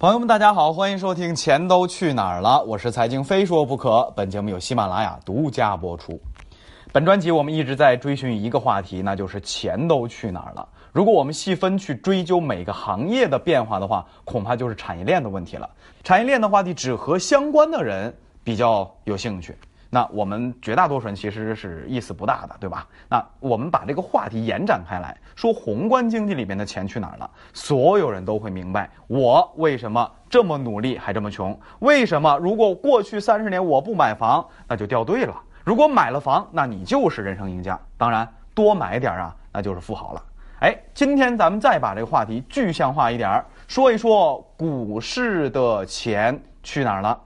朋友们，大家好，欢迎收听《钱都去哪儿了》，我是财经非说不可。本节目由喜马拉雅独家播出。本专辑我们一直在追寻一个话题，那就是钱都去哪儿了。如果我们细分去追究每个行业的变化的话，恐怕就是产业链的问题了。产业链的话题只和相关的人比较有兴趣。那我们绝大多数人其实是意思不大的，对吧？那我们把这个话题延展开来说，宏观经济里面的钱去哪儿了？所有人都会明白，我为什么这么努力还这么穷？为什么如果过去三十年我不买房，那就掉队了？如果买了房，那你就是人生赢家。当然，多买点啊，那就是富豪了。哎，今天咱们再把这个话题具象化一点儿，说一说股市的钱去哪儿了。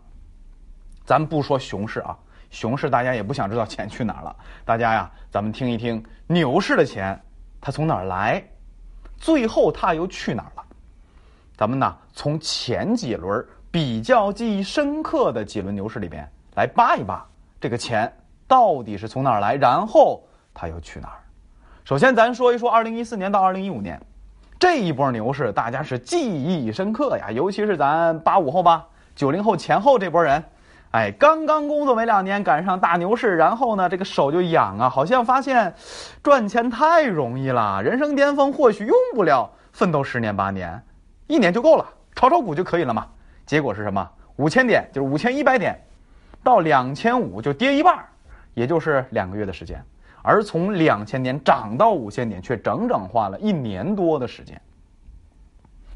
咱不说熊市啊。熊市大家也不想知道钱去哪儿了，大家呀，咱们听一听牛市的钱，它从哪儿来，最后它又去哪儿了？咱们呢，从前几轮比较记忆深刻的几轮牛市里边来扒一扒，这个钱到底是从哪儿来，然后它又去哪儿？首先，咱说一说二零一四年到二零一五年这一波牛市，大家是记忆深刻呀，尤其是咱八五后吧，九零后前后这波人。哎，刚刚工作没两年，赶上大牛市，然后呢，这个手就痒啊，好像发现赚钱太容易了，人生巅峰或许用不了奋斗十年八年，一年就够了，炒炒股就可以了嘛。结果是什么？五千点就是五千一百点，到两千五就跌一半，也就是两个月的时间。而从两千点涨到五千点，却整整花了一年多的时间。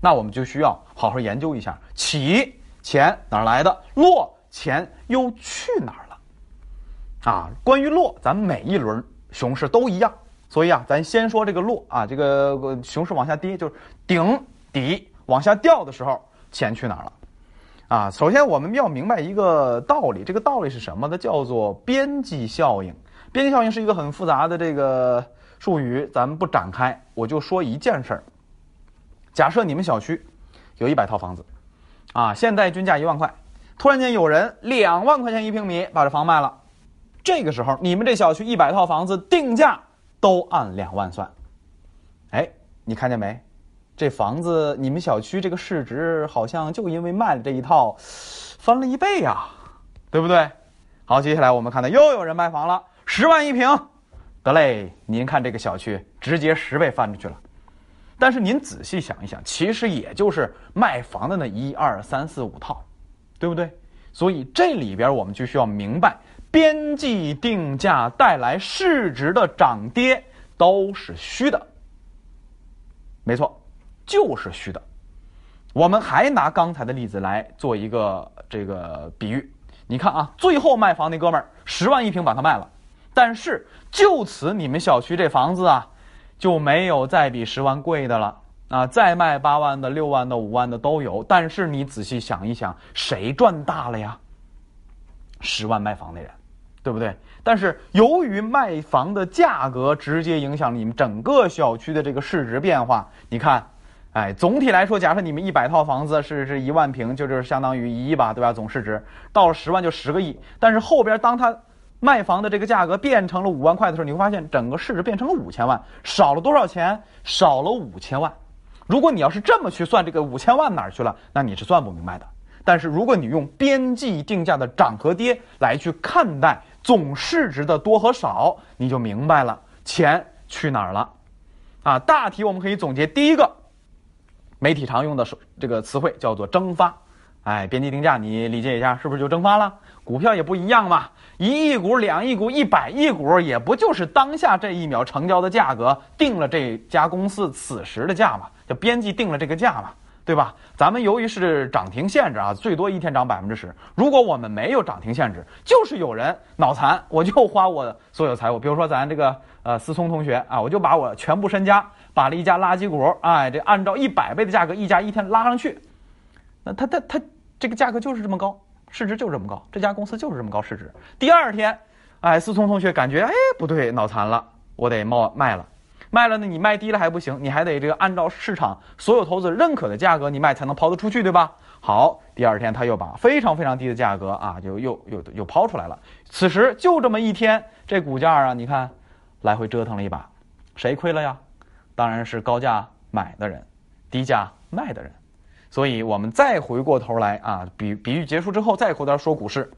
那我们就需要好好研究一下：起钱哪来的？落。钱又去哪儿了？啊，关于落，咱每一轮熊市都一样，所以啊，咱先说这个落啊，这个熊市往下跌，就是顶底往下掉的时候，钱去哪儿了？啊，首先我们要明白一个道理，这个道理是什么呢？叫做边际效应。边际效应是一个很复杂的这个术语，咱们不展开，我就说一件事儿。假设你们小区有一百套房子，啊，现在均价一万块。突然间有人两万块钱一平米把这房卖了，这个时候你们这小区一百套房子定价都按两万算，哎，你看见没？这房子你们小区这个市值好像就因为卖了这一套，翻了一倍呀，对不对？好，接下来我们看到又有人卖房了，十万一平，得嘞，您看这个小区直接十倍翻出去了。但是您仔细想一想，其实也就是卖房的那一二三四五套。对不对？所以这里边我们就需要明白，边际定价带来市值的涨跌都是虚的。没错，就是虚的。我们还拿刚才的例子来做一个这个比喻。你看啊，最后卖房那哥们儿十万一平把它卖了，但是就此你们小区这房子啊就没有再比十万贵的了。啊，再卖八万的、六万的、五万的都有，但是你仔细想一想，谁赚大了呀？十万卖房的人，对不对？但是由于卖房的价格直接影响你们整个小区的这个市值变化，你看，哎，总体来说，假设你们一百套房子是是一万平，就就是相当于一亿吧，对吧？总市值到了十万就十个亿，但是后边当他卖房的这个价格变成了五万块的时候，你会发现整个市值变成了五千万，少了多少钱？少了五千万。如果你要是这么去算这个五千万哪儿去了，那你是算不明白的。但是如果你用边际定价的涨和跌来去看待总市值的多和少，你就明白了钱去哪儿了。啊，大体我们可以总结：第一个，媒体常用的这个词汇叫做蒸发。哎，边际定价你理解一下，是不是就蒸发了？股票也不一样嘛，一亿股、两亿股、一百亿股，也不就是当下这一秒成交的价格定了这家公司此时的价嘛？就边际定了这个价嘛，对吧？咱们由于是涨停限制啊，最多一天涨百分之十。如果我们没有涨停限制，就是有人脑残，我就花我所有财物，比如说咱这个呃思聪同学啊，我就把我全部身家把了一家垃圾股，哎，这按照一百倍的价格一家一天拉上去，那他他他这个价格就是这么高，市值就是这么高，这家公司就是这么高市值。第二天，哎，思聪同学感觉哎不对，脑残了，我得冒卖了。卖了呢，你卖低了还不行，你还得这个按照市场所有投资认可的价格你卖才能抛得出去，对吧？好，第二天他又把非常非常低的价格啊，就又又又抛出来了。此时就这么一天，这股价啊，你看来回折腾了一把，谁亏了呀？当然是高价买的人，低价卖的人。所以我们再回过头来啊，比比喻结束之后，再回头说股市。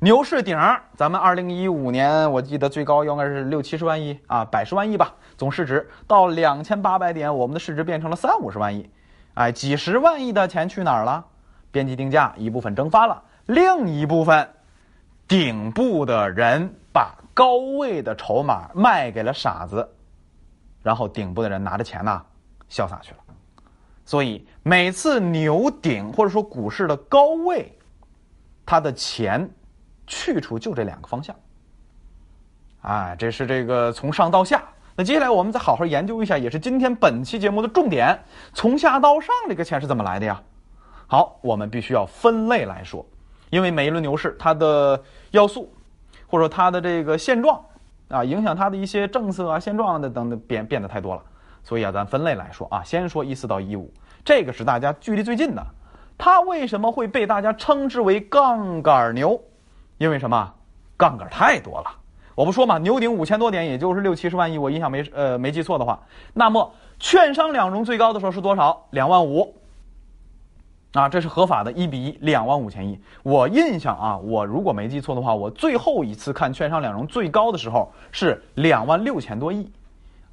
牛市顶，咱们二零一五年我记得最高应该是六七十万亿啊，百十万亿吧，总市值到两千八百点，我们的市值变成了三五十万亿，哎，几十万亿的钱去哪儿了？边际定价一部分蒸发了，另一部分，顶部的人把高位的筹码卖给了傻子，然后顶部的人拿着钱呢，潇洒去了。所以每次牛顶或者说股市的高位，它的钱。去处就这两个方向，哎，这是这个从上到下。那接下来我们再好好研究一下，也是今天本期节目的重点：从下到上这个钱是怎么来的呀？好，我们必须要分类来说，因为每一轮牛市它的要素，或者说它的这个现状啊，影响它的一些政策啊、现状的等等变变得太多了，所以啊，咱分类来说啊，先说一四到一五，这个是大家距离最近的，它为什么会被大家称之为杠杆牛？因为什么？杠杆太多了。我不说嘛，牛顶五千多点，也就是六七十万亿。我印象没呃没记错的话，那么券商两融最高的时候是多少？两万五。啊，这是合法的，一比一，两万五千亿。我印象啊，我如果没记错的话，我最后一次看券商两融最高的时候是两万六千多亿。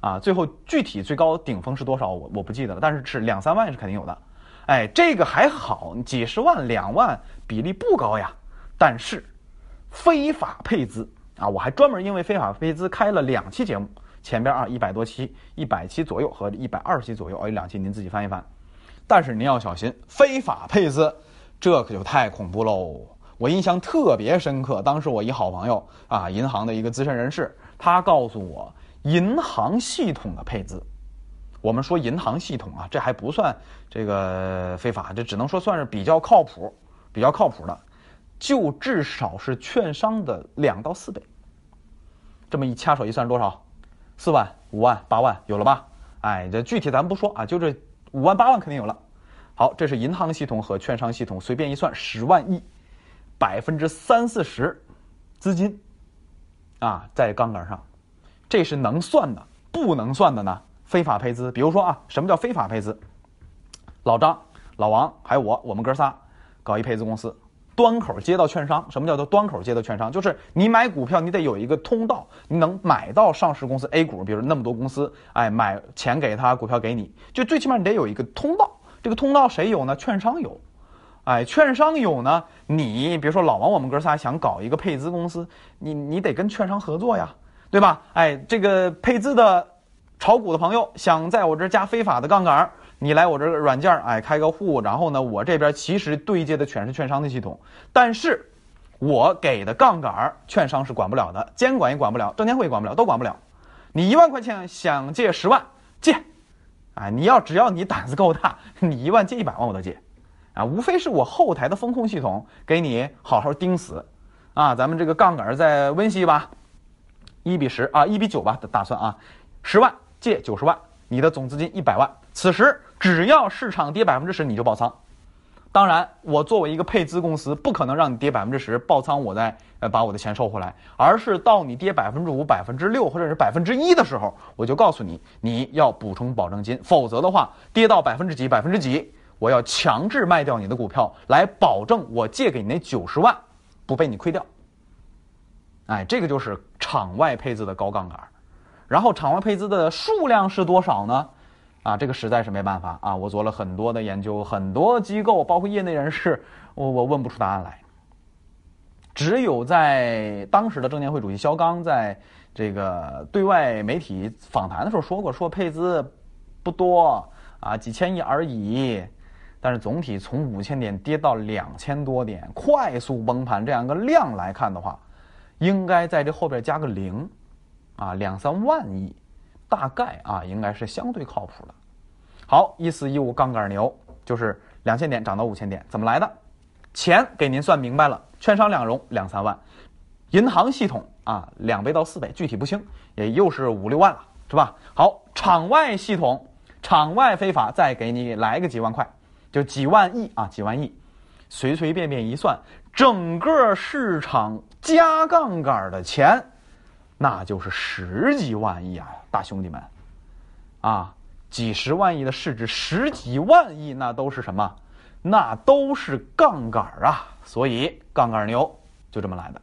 啊，最后具体最高顶峰是多少？我我不记得了，但是是两三万是肯定有的。哎，这个还好，几十万、两万比例不高呀。但是。非法配资啊！我还专门因为非法配资开了两期节目，前边啊一百多期、一百期左右和一百二十期左右，哎，两期您自己翻一翻。但是您要小心，非法配资，这可就太恐怖喽！我印象特别深刻，当时我一好朋友啊，银行的一个资深人士，他告诉我，银行系统的配资，我们说银行系统啊，这还不算这个非法，这只能说算是比较靠谱、比较靠谱的。就至少是券商的两到四倍，这么一掐手一算多少？四万、五万、八万有了吧？哎，这具体咱不说啊，就这五万、八万肯定有了。好，这是银行系统和券商系统，随便一算十万亿，百分之三四十资金啊在杠杆上，这是能算的。不能算的呢？非法配资，比如说啊，什么叫非法配资？老张、老王还有我，我们哥仨搞一配资公司。端口接到券商，什么叫做端口接到券商？就是你买股票，你得有一个通道，你能买到上市公司 A 股，比如那么多公司，哎，买钱给他，股票给你，就最起码你得有一个通道。这个通道谁有呢？券商有，哎，券商有呢。你比如说老王，我们哥仨想搞一个配资公司，你你得跟券商合作呀，对吧？哎，这个配资的炒股的朋友想在我这加非法的杠杆。你来我这个软件哎，开个户，然后呢，我这边其实对接的全是券商的系统，但是，我给的杠杆券商是管不了的，监管也管不了，证监会也管不了，都管不了。你一万块钱想借十万借，哎，你要只要你胆子够大，你一万借一百万我都借，啊，无非是我后台的风控系统给你好好盯死，啊，咱们这个杠杆再温习一把，一比十啊，一比九吧打算啊，十万借九十万，你的总资金一百万，此时。只要市场跌百分之十，你就爆仓。当然，我作为一个配资公司，不可能让你跌百分之十爆仓，我再呃把我的钱收回来，而是到你跌百分之五、百分之六或者是百分之一的时候，我就告诉你，你要补充保证金，否则的话，跌到百分之几、百分之几，我要强制卖掉你的股票，来保证我借给你那九十万不被你亏掉。哎，这个就是场外配资的高杠杆。然后，场外配资的数量是多少呢？啊，这个实在是没办法啊！我做了很多的研究，很多机构，包括业内人士，我我问不出答案来。只有在当时的证监会主席肖钢在这个对外媒体访谈的时候说过，说配资不多啊，几千亿而已。但是总体从五千点跌到两千多点，快速崩盘这样一个量来看的话，应该在这后边加个零，啊，两三万亿。大概啊，应该是相对靠谱的。好，一四一五杠杆牛就是两千点涨到五千点，怎么来的？钱给您算明白了，券商两融两三万，银行系统啊两倍到四倍，具体不清，也又是五六万了，是吧？好，场外系统，场外非法再给你来个几万块，就几万亿啊，几万亿，随随便便一算，整个市场加杠杆的钱。那就是十几万亿啊，大兄弟们，啊，几十万亿的市值，十几万亿，那都是什么？那都是杠杆啊！所以杠杆牛就这么来的，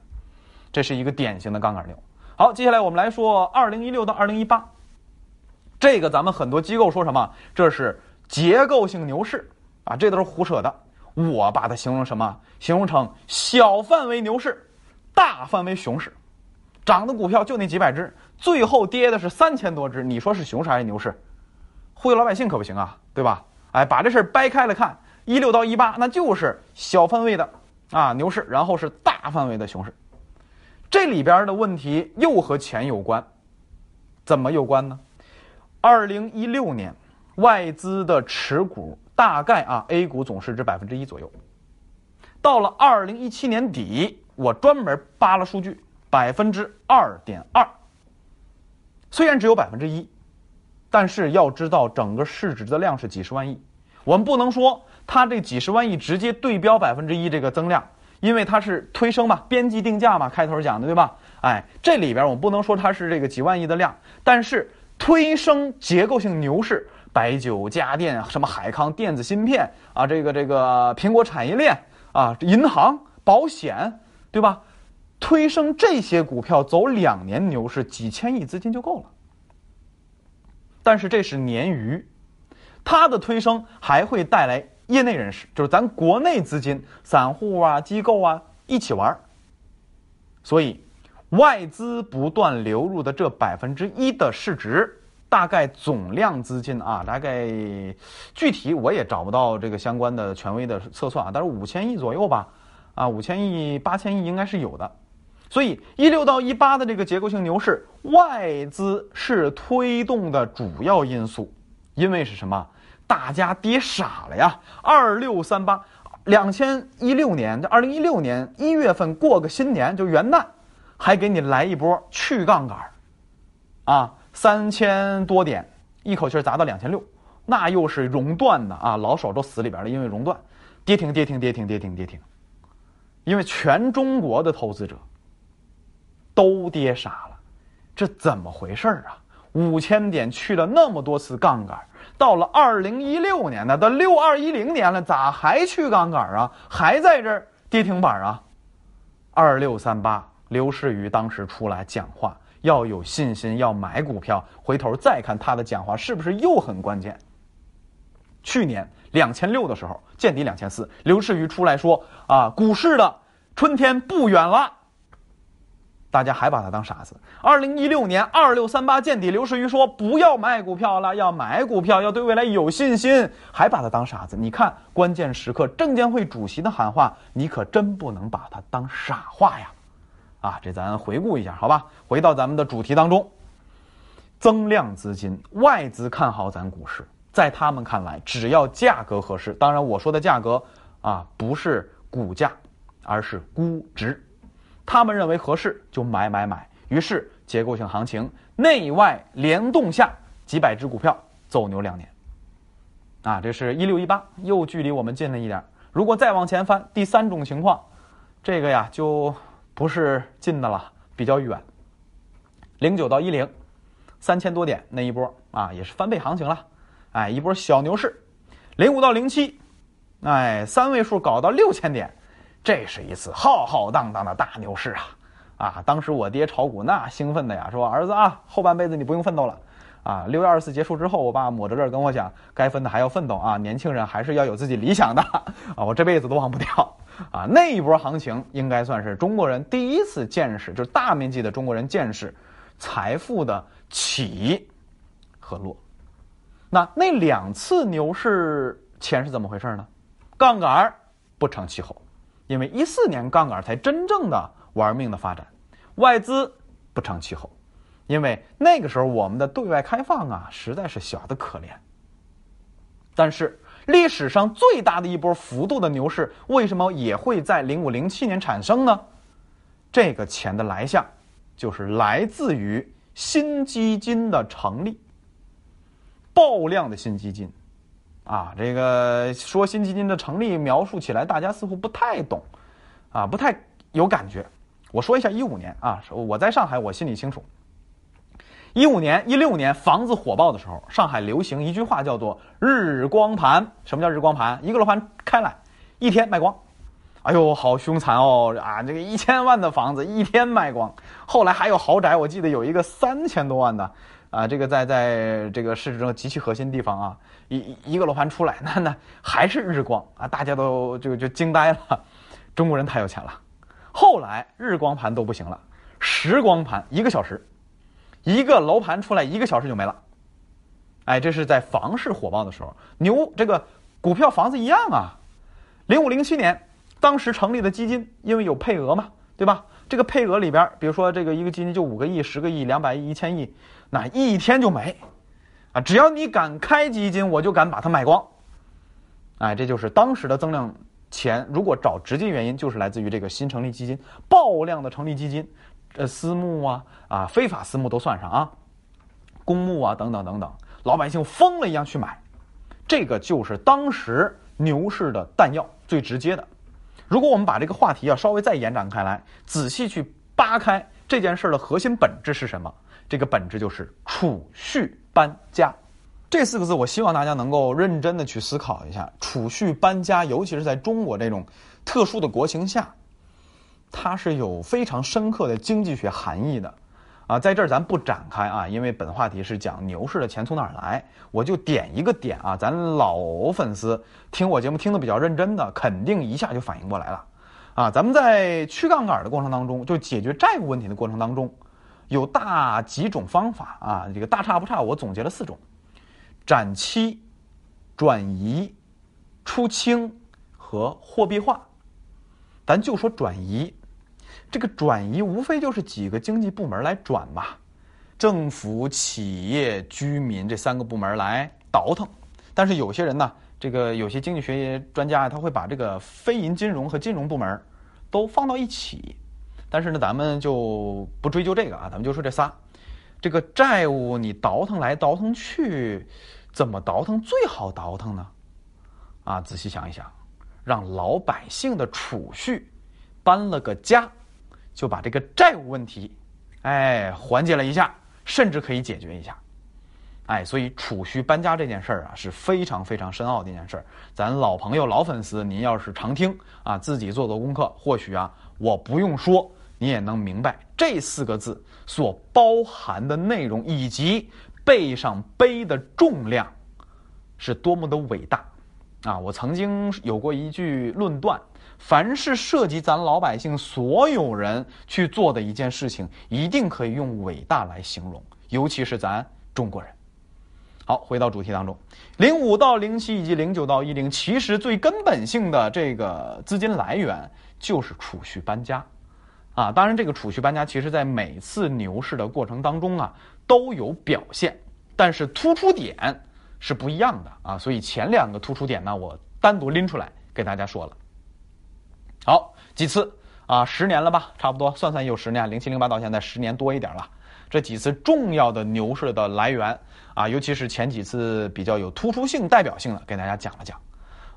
这是一个典型的杠杆牛。好，接下来我们来说二零一六到二零一八，这个咱们很多机构说什么？这是结构性牛市啊，这都是胡扯的。我把它形容什么？形容成小范围牛市，大范围熊市，涨的股票就那几百只，最后跌的是三千多只。你说是熊市还是牛市？忽悠老百姓可不行啊，对吧？哎，把这事儿掰开了看，一六到一八那就是小范围的啊牛市，然后是大范围的熊市。这里边的问题又和钱有关，怎么有关呢？二零一六年外资的持股大概啊 A 股总市值百分之一左右，到了二零一七年底，我专门扒了数据，百分之二点二。虽然只有百分之一，但是要知道整个市值的量是几十万亿，我们不能说它这几十万亿直接对标百分之一这个增量。因为它是推升嘛，边际定价嘛，开头讲的对吧？哎，这里边我们不能说它是这个几万亿的量，但是推升结构性牛市，白酒、家电、什么海康电子芯片啊，这个这个苹果产业链啊，银行、保险，对吧？推升这些股票走两年牛市，几千亿资金就够了。但是这是鲶鱼，它的推升还会带来。业内人士就是咱国内资金、散户啊、机构啊一起玩所以外资不断流入的这百分之一的市值，大概总量资金啊，大概具体我也找不到这个相关的权威的测算啊，但是五千亿左右吧，啊，五千亿、八千亿应该是有的。所以一六到一八的这个结构性牛市，外资是推动的主要因素，因为是什么？大家跌傻了呀！二六三八，两千一六年，这二零一六年一月份过个新年就元旦，还给你来一波去杠杆啊，三千多点，一口气砸到两千六，那又是熔断的啊，老手都死里边了，因为熔断，跌停跌停跌停跌停跌停，因为全中国的投资者都跌傻了，这怎么回事啊？五千点去了那么多次杠杆。到了二零一六年呢，到六二一零年了，咋还去杠杆啊？还在这儿跌停板啊？二六三八，刘士余当时出来讲话，要有信心，要买股票。回头再看他的讲话，是不是又很关键？去年两千六的时候见底两千四，刘士余出来说啊，股市的春天不远了。大家还把他当傻子。二零一六年二六三八见底，刘士余说不要卖股票了，要买股票，要对未来有信心，还把他当傻子。你看关键时刻证监会主席的喊话，你可真不能把他当傻话呀！啊，这咱回顾一下，好吧？回到咱们的主题当中，增量资金，外资看好咱股市，在他们看来，只要价格合适，当然我说的价格啊，不是股价，而是估值。他们认为合适就买买买，于是结构性行情内外联动下，几百只股票走牛两年。啊，这是一六一八，又距离我们近了一点。如果再往前翻，第三种情况，这个呀就不是近的了，比较远。零九到一零，三千多点那一波啊，也是翻倍行情了，哎，一波小牛市。零五到零七，哎，三位数搞到六千点。这是一次浩浩荡荡的大牛市啊！啊，当时我爹炒股那兴奋的呀，说儿子啊，后半辈子你不用奋斗了。啊，六月二十四结束之后，我爸抹着泪跟我讲，该奋的还要奋斗啊，年轻人还是要有自己理想的啊，我这辈子都忘不掉啊。那一波行情应该算是中国人第一次见识，就是大面积的中国人见识财富的起和落。那那两次牛市钱是怎么回事呢？杠杆不成气候。因为一四年杠杆才真正的玩命的发展，外资不成气候，因为那个时候我们的对外开放啊实在是小的可怜。但是历史上最大的一波幅度的牛市，为什么也会在零五零七年产生呢？这个钱的来向，就是来自于新基金的成立，爆量的新基金。啊，这个说新基金的成立描述起来，大家似乎不太懂，啊，不太有感觉。我说一下一五年啊，我在上海，我心里清楚。一五年、一六年房子火爆的时候，上海流行一句话叫做“日光盘”。什么叫日光盘？一个楼盘开来，一天卖光。哎呦，好凶残哦！啊，这个一千万的房子一天卖光。后来还有豪宅，我记得有一个三千多万的，啊，这个在在这个市中极其核心地方啊，一一个楼盘出来，那那还是日光啊，大家都就就惊呆了，中国人太有钱了。后来日光盘都不行了，时光盘一个小时。一个楼盘出来一个小时就没了，哎，这是在房市火爆的时候，牛这个股票房子一样啊。零五零七年，当时成立的基金，因为有配额嘛，对吧？这个配额里边，比如说这个一个基金就五个亿、十个亿、两百亿、一千亿，那一天就没，啊，只要你敢开基金，我就敢把它买光，哎，这就是当时的增量钱。如果找直接原因，就是来自于这个新成立基金爆量的成立基金。呃，私募啊，啊，非法私募都算上啊，公募啊，等等等等，老百姓疯了一样去买，这个就是当时牛市的弹药，最直接的。如果我们把这个话题要稍微再延展开来，仔细去扒开这件事的核心本质是什么？这个本质就是储蓄搬家。这四个字，我希望大家能够认真的去思考一下，储蓄搬家，尤其是在中国这种特殊的国情下。它是有非常深刻的经济学含义的，啊，在这儿咱不展开啊，因为本话题是讲牛市的钱从哪儿来，我就点一个点啊，咱老粉丝听我节目听得比较认真的，肯定一下就反应过来了，啊，咱们在去杠杆的过程当中，就解决债务问题的过程当中，有大几种方法啊，这个大差不差，我总结了四种：展期、转移、出清和货币化。咱就说转移，这个转移无非就是几个经济部门来转嘛，政府、企业、居民这三个部门来倒腾。但是有些人呢，这个有些经济学专家他会把这个非银金融和金融部门都放到一起。但是呢，咱们就不追究这个啊，咱们就说这仨。这个债务你倒腾来倒腾去，怎么倒腾最好倒腾呢？啊，仔细想一想。让老百姓的储蓄搬了个家，就把这个债务问题，哎，缓解了一下，甚至可以解决一下，哎，所以储蓄搬家这件事儿啊是非常非常深奥的一件事儿。咱老朋友、老粉丝，您要是常听啊，自己做做功课，或许啊，我不用说，你也能明白这四个字所包含的内容以及背上背的重量是多么的伟大。啊，我曾经有过一句论断：凡是涉及咱老百姓所有人去做的一件事情，一定可以用伟大来形容，尤其是咱中国人。好，回到主题当中，零五到零七以及零九到一零，其实最根本性的这个资金来源就是储蓄搬家。啊，当然，这个储蓄搬家，其实在每次牛市的过程当中啊都有表现，但是突出点。是不一样的啊，所以前两个突出点呢，我单独拎出来给大家说了。好几次啊，十年了吧，差不多算算有十年，零七零八到现在十年多一点了。这几次重要的牛市的来源啊，尤其是前几次比较有突出性、代表性的，给大家讲了讲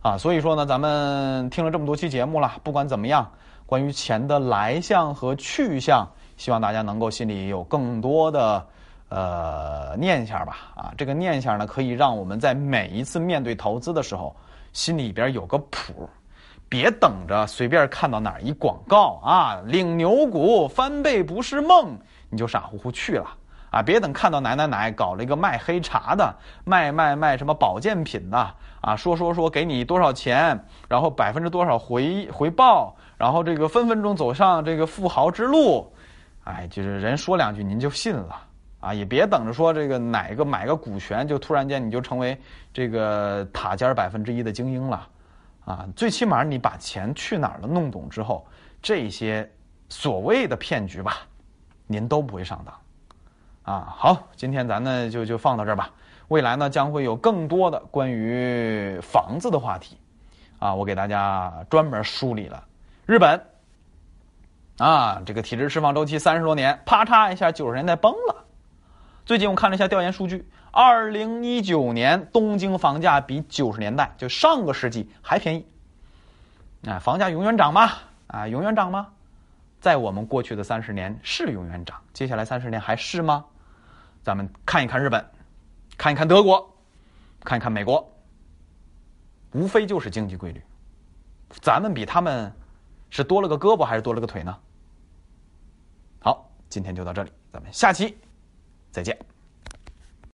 啊。所以说呢，咱们听了这么多期节目了，不管怎么样，关于钱的来向和去向，希望大家能够心里有更多的。呃，念想吧，啊，这个念想呢，可以让我们在每一次面对投资的时候，心里边有个谱，别等着随便看到哪一广告啊，领牛股翻倍不是梦，你就傻乎乎去了啊！别等看到奶奶奶搞了一个卖黑茶的，卖卖卖什么保健品的啊，说说说给你多少钱，然后百分之多少回回报，然后这个分分钟走上这个富豪之路，哎，就是人说两句您就信了。啊，也别等着说这个哪个买个股权就突然间你就成为这个塔尖百分之一的精英了，啊，最起码你把钱去哪儿了弄懂之后，这些所谓的骗局吧，您都不会上当，啊，好，今天咱呢就就放到这儿吧，未来呢将会有更多的关于房子的话题，啊，我给大家专门梳理了日本，啊，这个体制释放周期三十多年，啪嚓一下九十年代崩了。最近我看了一下调研数据，二零一九年东京房价比九十年代就上个世纪还便宜。啊，房价永远涨吗？啊，永远涨吗？在我们过去的三十年是永远涨，接下来三十年还是吗？咱们看一看日本，看一看德国，看一看美国，无非就是经济规律。咱们比他们是多了个胳膊还是多了个腿呢？好，今天就到这里，咱们下期再见。